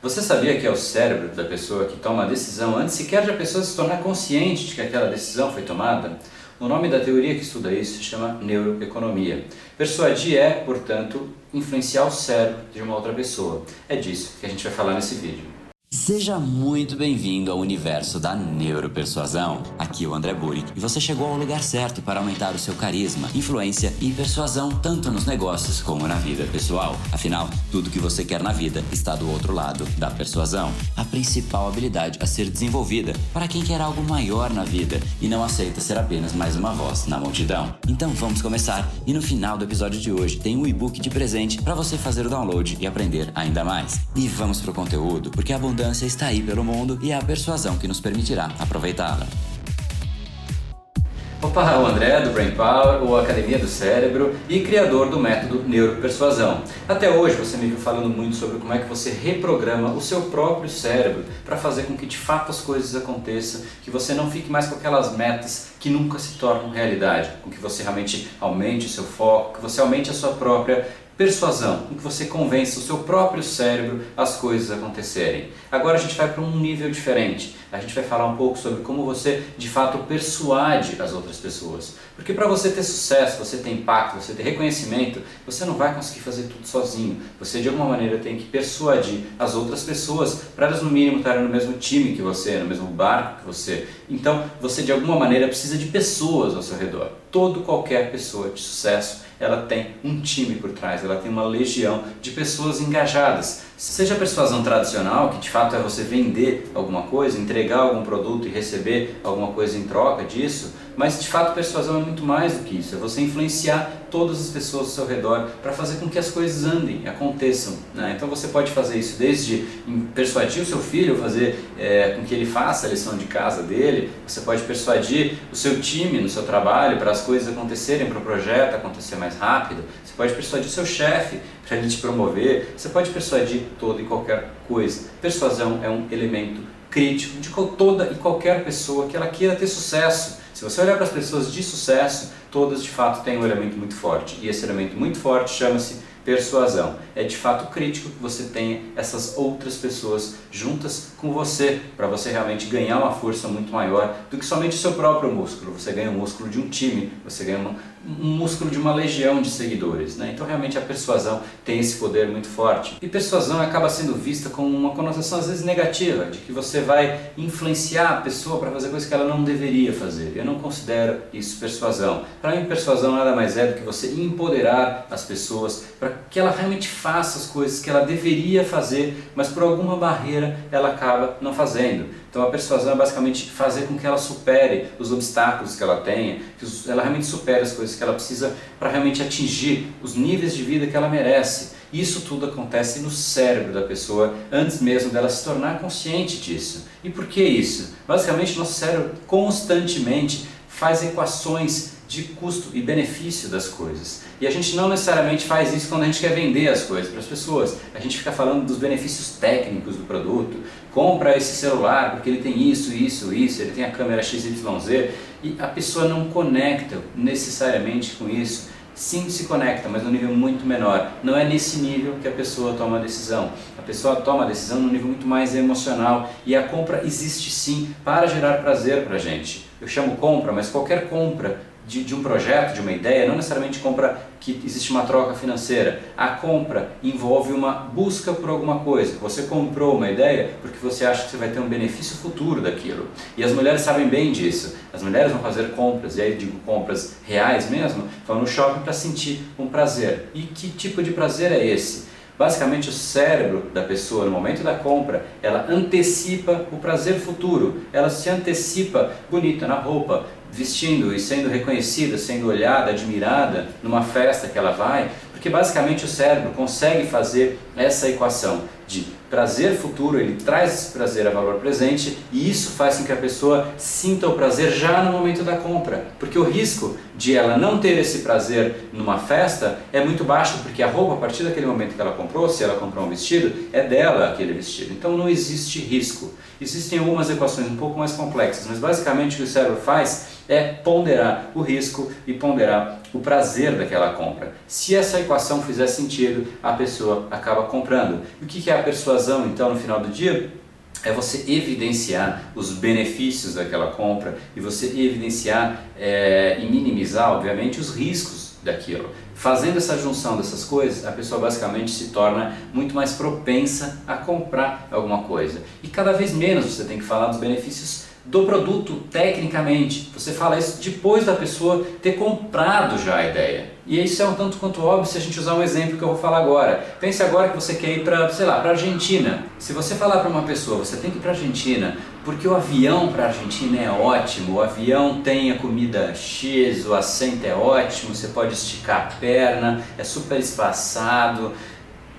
Você sabia que é o cérebro da pessoa que toma a decisão antes sequer de a pessoa se tornar consciente de que aquela decisão foi tomada? O nome da teoria que estuda isso se chama neuroeconomia. Persuadir é, portanto, influenciar o cérebro de uma outra pessoa. É disso que a gente vai falar nesse vídeo. Seja muito bem-vindo ao universo da neuropersuasão. Aqui é o André Burick e você chegou ao lugar certo para aumentar o seu carisma, influência e persuasão tanto nos negócios como na vida pessoal. Afinal, tudo que você quer na vida está do outro lado da persuasão, a principal habilidade a ser desenvolvida para quem quer algo maior na vida e não aceita ser apenas mais uma voz na multidão. Então vamos começar e no final do episódio de hoje tem um e-book de presente para você fazer o download e aprender ainda mais. E vamos pro conteúdo, porque a abundância está aí pelo mundo e é a persuasão que nos permitirá aproveitá-la. Opa, o André do Brain Power, ou Academia do Cérebro e criador do método Neuropersuasão. Até hoje você me viu falando muito sobre como é que você reprograma o seu próprio cérebro para fazer com que de fato as coisas aconteçam, que você não fique mais com aquelas metas que nunca se tornam realidade, com que você realmente aumente o seu foco, que você aumente a sua própria persuasão, em que você convence o seu próprio cérebro as coisas acontecerem. Agora a gente vai para um nível diferente. A gente vai falar um pouco sobre como você de fato persuade as outras pessoas. Porque para você ter sucesso, você ter impacto, você ter reconhecimento, você não vai conseguir fazer tudo sozinho. Você de alguma maneira tem que persuadir as outras pessoas para elas no mínimo estarem no mesmo time que você, no mesmo barco que você. Então você de alguma maneira precisa de pessoas ao seu redor. Todo qualquer pessoa de sucesso ela tem um time por trás, ela tem uma legião de pessoas engajadas. Seja a persuasão tradicional, que de fato é você vender alguma coisa, entregar algum produto e receber alguma coisa em troca disso, mas de fato persuasão é muito mais do que isso, é você influenciar todas as pessoas ao seu redor para fazer com que as coisas andem, aconteçam. Né? Então você pode fazer isso desde persuadir o seu filho, fazer é, com que ele faça a lição de casa dele, você pode persuadir o seu time no seu trabalho para as coisas acontecerem, para o projeto acontecer mais rápido, você pode persuadir o seu chefe para ele te promover, você pode persuadir toda e qualquer coisa. Persuasão é um elemento crítico de toda e qualquer pessoa que ela queira ter sucesso se você olhar para as pessoas de sucesso, todas de fato têm um elemento muito forte. E esse elemento muito forte chama-se persuasão. É de fato crítico que você tenha essas outras pessoas juntas com você, para você realmente ganhar uma força muito maior do que somente o seu próprio músculo. Você ganha o músculo de um time, você ganha um músculo de uma legião de seguidores. Né? Então realmente a persuasão tem esse poder muito forte. E persuasão acaba sendo vista com uma conotação às vezes negativa, de que você vai influenciar a pessoa para fazer coisas que ela não deveria fazer. Eu não considero isso persuasão. Para mim persuasão nada mais é do que você empoderar as pessoas para que ela realmente faça as coisas que ela deveria fazer, mas por alguma barreira ela acaba não fazendo. Então a persuasão é basicamente fazer com que ela supere os obstáculos que ela tenha, que ela realmente supere as coisas que ela precisa para realmente atingir os níveis de vida que ela merece. Isso tudo acontece no cérebro da pessoa antes mesmo dela se tornar consciente disso. E por que isso? Basicamente, nosso cérebro constantemente faz equações de custo e benefício das coisas. E a gente não necessariamente faz isso quando a gente quer vender as coisas para as pessoas. A gente fica falando dos benefícios técnicos do produto. Compra esse celular porque ele tem isso, isso, isso, ele tem a câmera XYZ e a pessoa não conecta necessariamente com isso. Sim, se conecta, mas num nível muito menor. Não é nesse nível que a pessoa toma a decisão. A pessoa toma a decisão num nível muito mais emocional e a compra existe sim para gerar prazer para a gente. Eu chamo compra, mas qualquer compra de, de, um projeto, de uma ideia, não necessariamente compra que existe uma troca financeira. A compra envolve uma busca por alguma coisa. Você comprou uma ideia porque você acha que você vai ter um benefício futuro daquilo. E as mulheres sabem bem disso. As mulheres vão fazer compras, e aí digo compras reais mesmo, vão no shopping para sentir um prazer. E que tipo de prazer é esse? Basicamente, o cérebro da pessoa, no momento da compra, ela antecipa o prazer futuro. Ela se antecipa bonita na roupa, vestindo e sendo reconhecida, sendo olhada, admirada numa festa que ela vai, porque basicamente o cérebro consegue fazer essa equação de prazer futuro, ele traz esse prazer a valor presente e isso faz com que a pessoa sinta o prazer já no momento da compra. Porque o risco de ela não ter esse prazer numa festa é muito baixo, porque a roupa, a partir daquele momento que ela comprou, se ela comprou um vestido, é dela aquele vestido. Então não existe risco. Existem algumas equações um pouco mais complexas, mas basicamente o que o cérebro faz é ponderar o risco e ponderar o prazer daquela compra. Se essa equação fizer sentido, a pessoa acaba comprando. E o que é a persuasão, então, no final do dia? é você evidenciar os benefícios daquela compra e você evidenciar é, e minimizar, obviamente, os riscos daquilo. Fazendo essa junção dessas coisas, a pessoa basicamente se torna muito mais propensa a comprar alguma coisa. E cada vez menos você tem que falar dos benefícios do produto tecnicamente. Você fala isso depois da pessoa ter comprado já a ideia. E isso é um tanto quanto óbvio se a gente usar um exemplo que eu vou falar agora. Pense agora que você quer ir para, sei lá, para Argentina. Se você falar para uma pessoa, você tem que ir para Argentina, porque o avião para Argentina é ótimo, o avião tem a comida X, o assento é ótimo, você pode esticar a perna, é super espaçado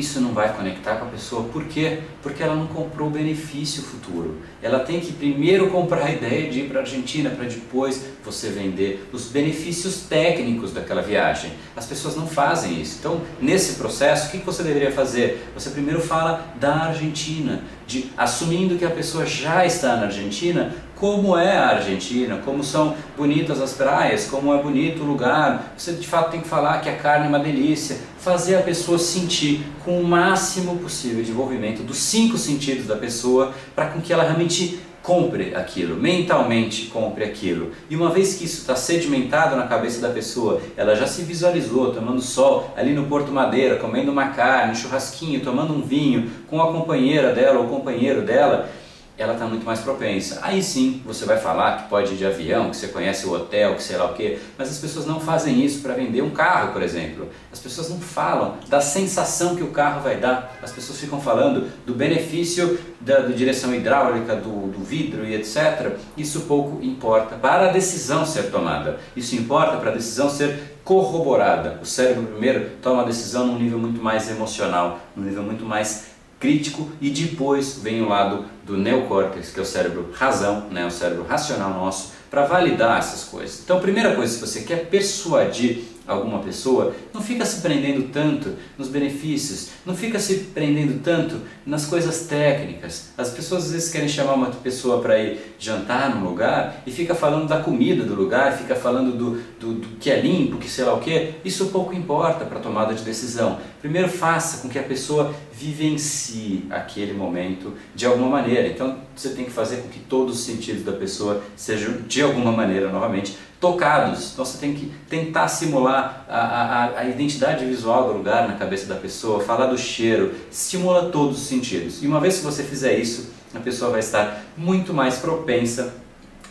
isso não vai conectar com a pessoa. Por quê? Porque ela não comprou o benefício futuro. Ela tem que primeiro comprar a ideia de ir para a Argentina para depois você vender os benefícios técnicos daquela viagem. As pessoas não fazem isso. Então, nesse processo, o que você deveria fazer? Você primeiro fala da Argentina, de assumindo que a pessoa já está na Argentina, como é a Argentina, como são bonitas as praias, como é bonito o lugar. Você de fato tem que falar que a carne é uma delícia, fazer a pessoa sentir com o máximo possível de envolvimento dos cinco sentidos da pessoa para com que ela realmente compre aquilo, mentalmente compre aquilo. E uma vez que isso está sedimentado na cabeça da pessoa, ela já se visualizou tomando sol ali no Porto Madeira, comendo uma carne, um churrasquinho, tomando um vinho com a companheira dela ou companheiro dela, ela está muito mais propensa. Aí sim, você vai falar que pode ir de avião, que você conhece o hotel, que sei lá o quê, mas as pessoas não fazem isso para vender um carro, por exemplo. As pessoas não falam da sensação que o carro vai dar. As pessoas ficam falando do benefício da, da direção hidráulica, do, do vidro e etc. Isso pouco importa para a decisão ser tomada. Isso importa para a decisão ser corroborada. O cérebro primeiro toma a decisão num nível muito mais emocional, num nível muito mais crítico e depois vem o lado do neocórtex, que é o cérebro razão, né, o cérebro racional nosso, para validar essas coisas. Então, primeira coisa, se você quer persuadir alguma pessoa, não fica se prendendo tanto nos benefícios, não fica se prendendo tanto nas coisas técnicas. As pessoas às vezes querem chamar uma pessoa para ir jantar num lugar e fica falando da comida do lugar, fica falando do, do, do que é limpo, que sei lá o que. Isso pouco importa para a tomada de decisão. Primeiro faça com que a pessoa vivencie aquele momento de alguma maneira. Então você tem que fazer com que todos os sentidos da pessoa sejam de alguma maneira, novamente, tocados. Então você tem que tentar simular a, a, a, identidade visual do lugar na cabeça da pessoa, falar do cheiro, estimula todos os sentidos. E uma vez que você fizer isso, a pessoa vai estar muito mais propensa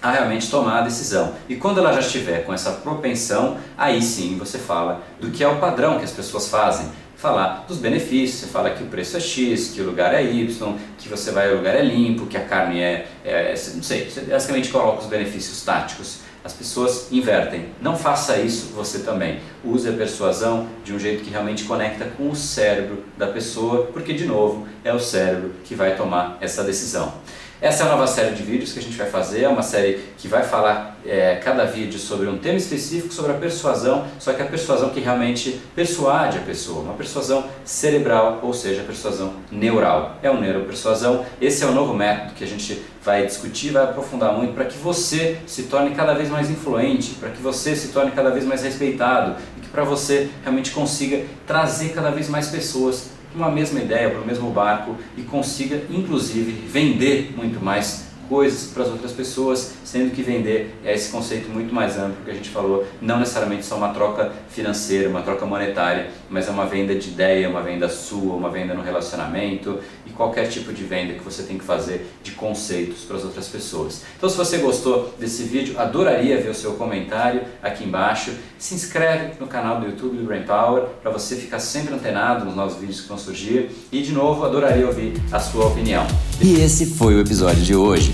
a realmente tomar a decisão. E quando ela já estiver com essa propensão, aí sim você fala do que é o padrão que as pessoas fazem. Falar dos benefícios, você fala que o preço é X, que o lugar é Y, que você vai, o lugar é limpo, que a carne é, é não sei, você basicamente coloca os benefícios táticos as pessoas invertem. Não faça isso você também. Use a persuasão de um jeito que realmente conecta com o cérebro da pessoa, porque, de novo, é o cérebro que vai tomar essa decisão. Essa é a nova série de vídeos que a gente vai fazer, é uma série que vai falar é, cada vídeo sobre um tema específico, sobre a persuasão, só que a persuasão que realmente persuade a pessoa, uma persuasão cerebral, ou seja, a persuasão neural. É o neuropersuasão, esse é o novo método que a gente vai discutir, vai aprofundar muito para que você se torne cada vez mais influente, para que você se torne cada vez mais respeitado e que para você realmente consiga trazer cada vez mais pessoas uma mesma ideia, para o mesmo barco e consiga, inclusive, vender muito mais coisas para as outras pessoas, sendo que vender é esse conceito muito mais amplo que a gente falou, não necessariamente só uma troca financeira, uma troca monetária, mas é uma venda de ideia, uma venda sua, uma venda no relacionamento e qualquer tipo de venda que você tem que fazer de conceitos para as outras pessoas. Então, se você gostou desse vídeo, adoraria ver o seu comentário aqui embaixo. Se inscreve no canal do YouTube do Brain Power para você ficar sempre antenado nos novos vídeos que vão surgir e, de novo, adoraria ouvir a sua opinião. E esse foi o episódio de hoje.